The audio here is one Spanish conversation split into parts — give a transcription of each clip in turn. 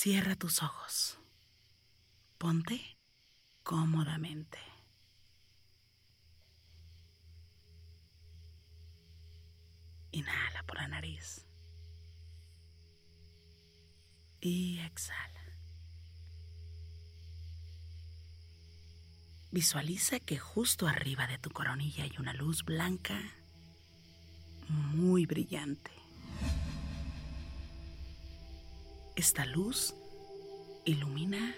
Cierra tus ojos. Ponte cómodamente. Inhala por la nariz. Y exhala. Visualiza que justo arriba de tu coronilla hay una luz blanca muy brillante. Esta luz ilumina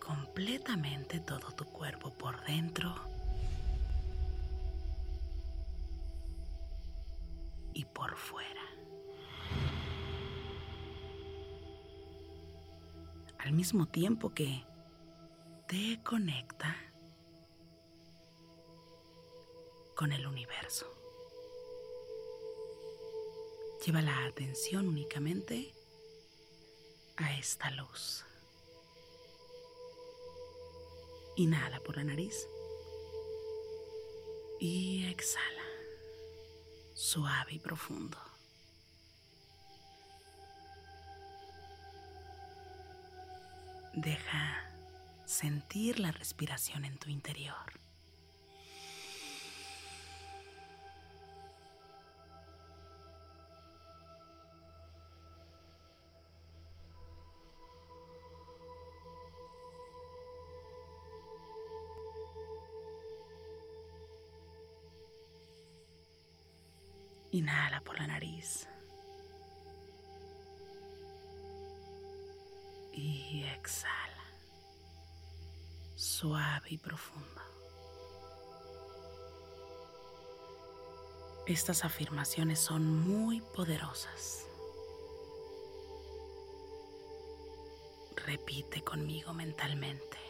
completamente todo tu cuerpo por dentro y por fuera. Al mismo tiempo que te conecta con el universo. Lleva la atención únicamente a esta luz. Inhala por la nariz y exhala, suave y profundo. Deja sentir la respiración en tu interior. Inhala por la nariz. Y exhala. Suave y profundo. Estas afirmaciones son muy poderosas. Repite conmigo mentalmente.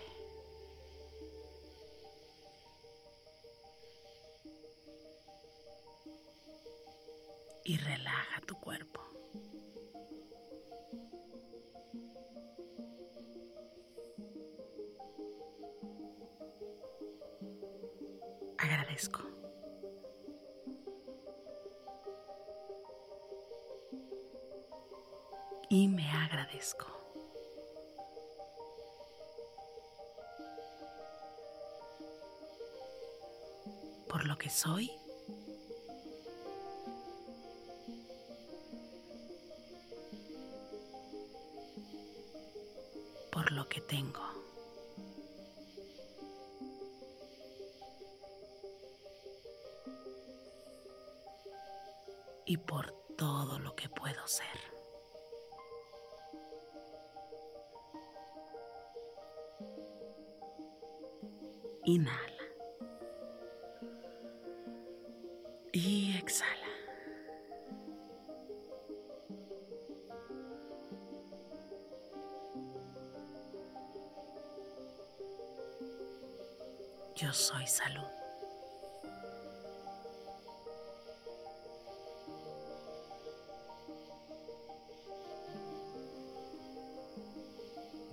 Y relaja tu cuerpo. Agradezco. Y me agradezco. Por lo que soy que tengo. Y por todo lo que puedo ser.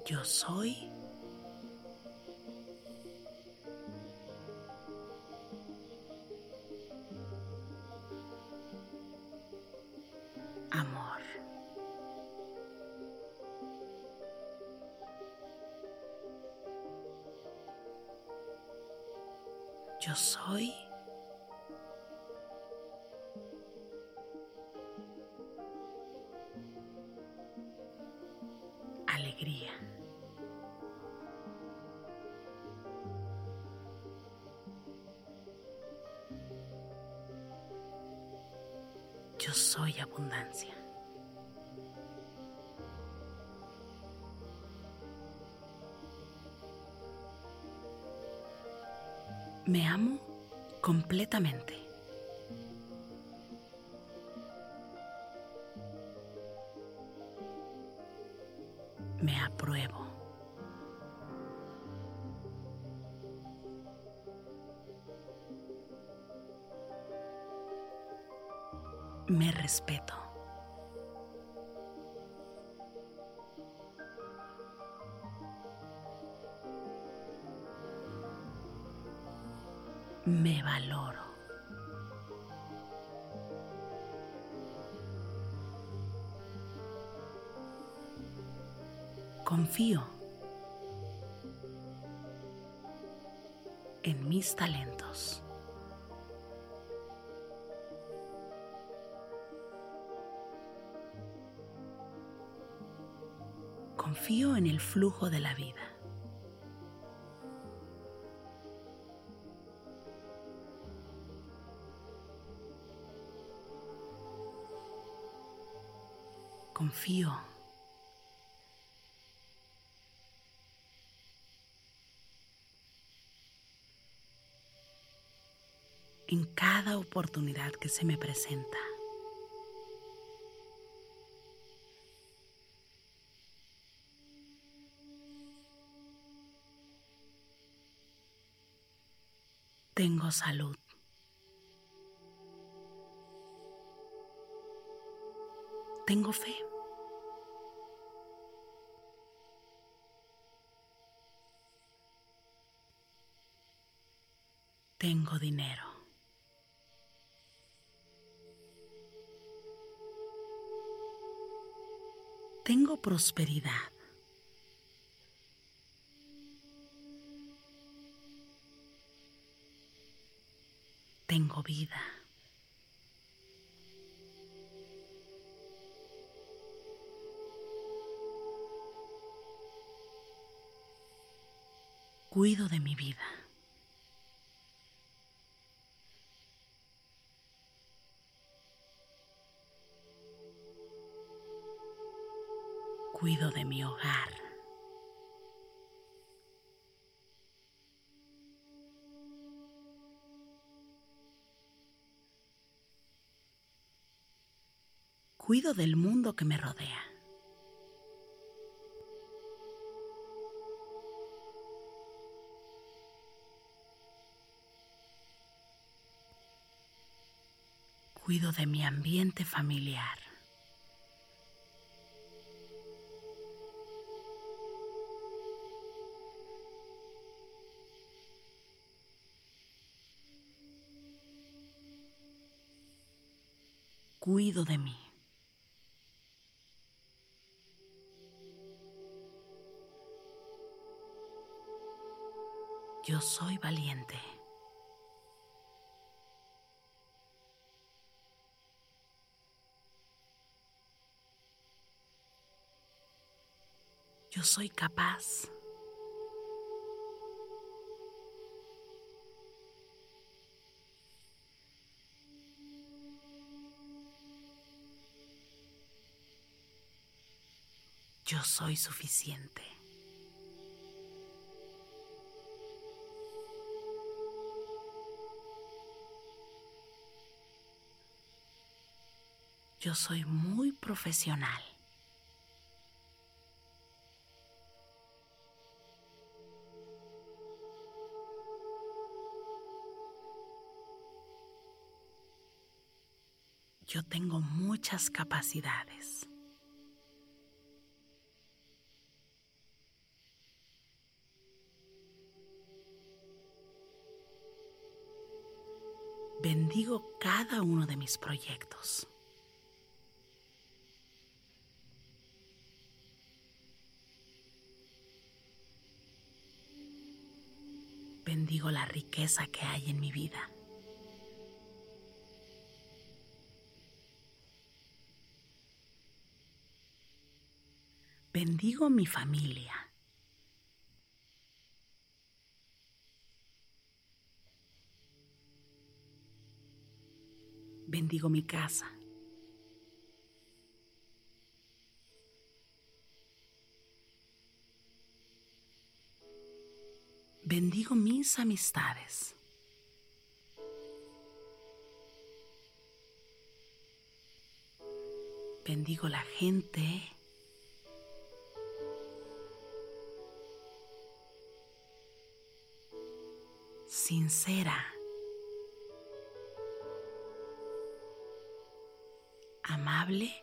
Yo soy abundancia. Me amo completamente. Me respeto. Me valoro. Confío en mis talentos. Confío en el flujo de la vida. Confío en cada oportunidad que se me presenta. Tengo salud. Tengo fe. Tengo dinero. Tengo prosperidad. Tengo vida. Cuido de mi vida. Cuido de mi hogar. Cuido del mundo que me rodea. Cuido de mi ambiente familiar. Cuido de mí. Yo soy valiente. Yo soy capaz. Yo soy suficiente. Yo soy muy profesional. Yo tengo muchas capacidades. Bendigo cada uno de mis proyectos. Bendigo la riqueza que hay en mi vida. Bendigo mi familia. Bendigo mi casa. bendigo mis amistades. Bendigo la gente. Sincera. Amable.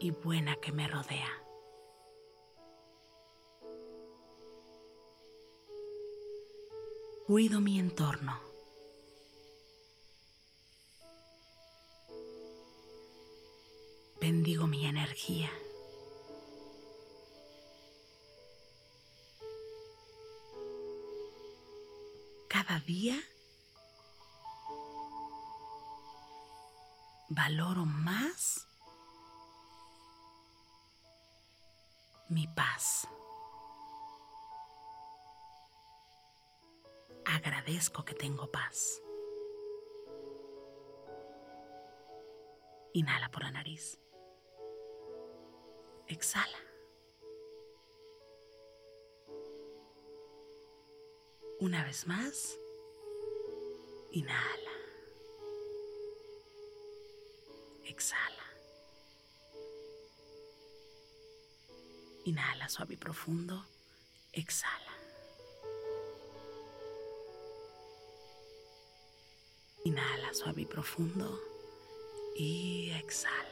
Y buena que me rodea. Cuido mi entorno. bendigo mi energía. Cada día valoro más mi paz. Agradezco que tengo paz. Inhala por la nariz. Exhala. Una vez más. Inhala. Exhala. Inhala suave y profundo. Exhala. Inhala suave y profundo. Y exhala.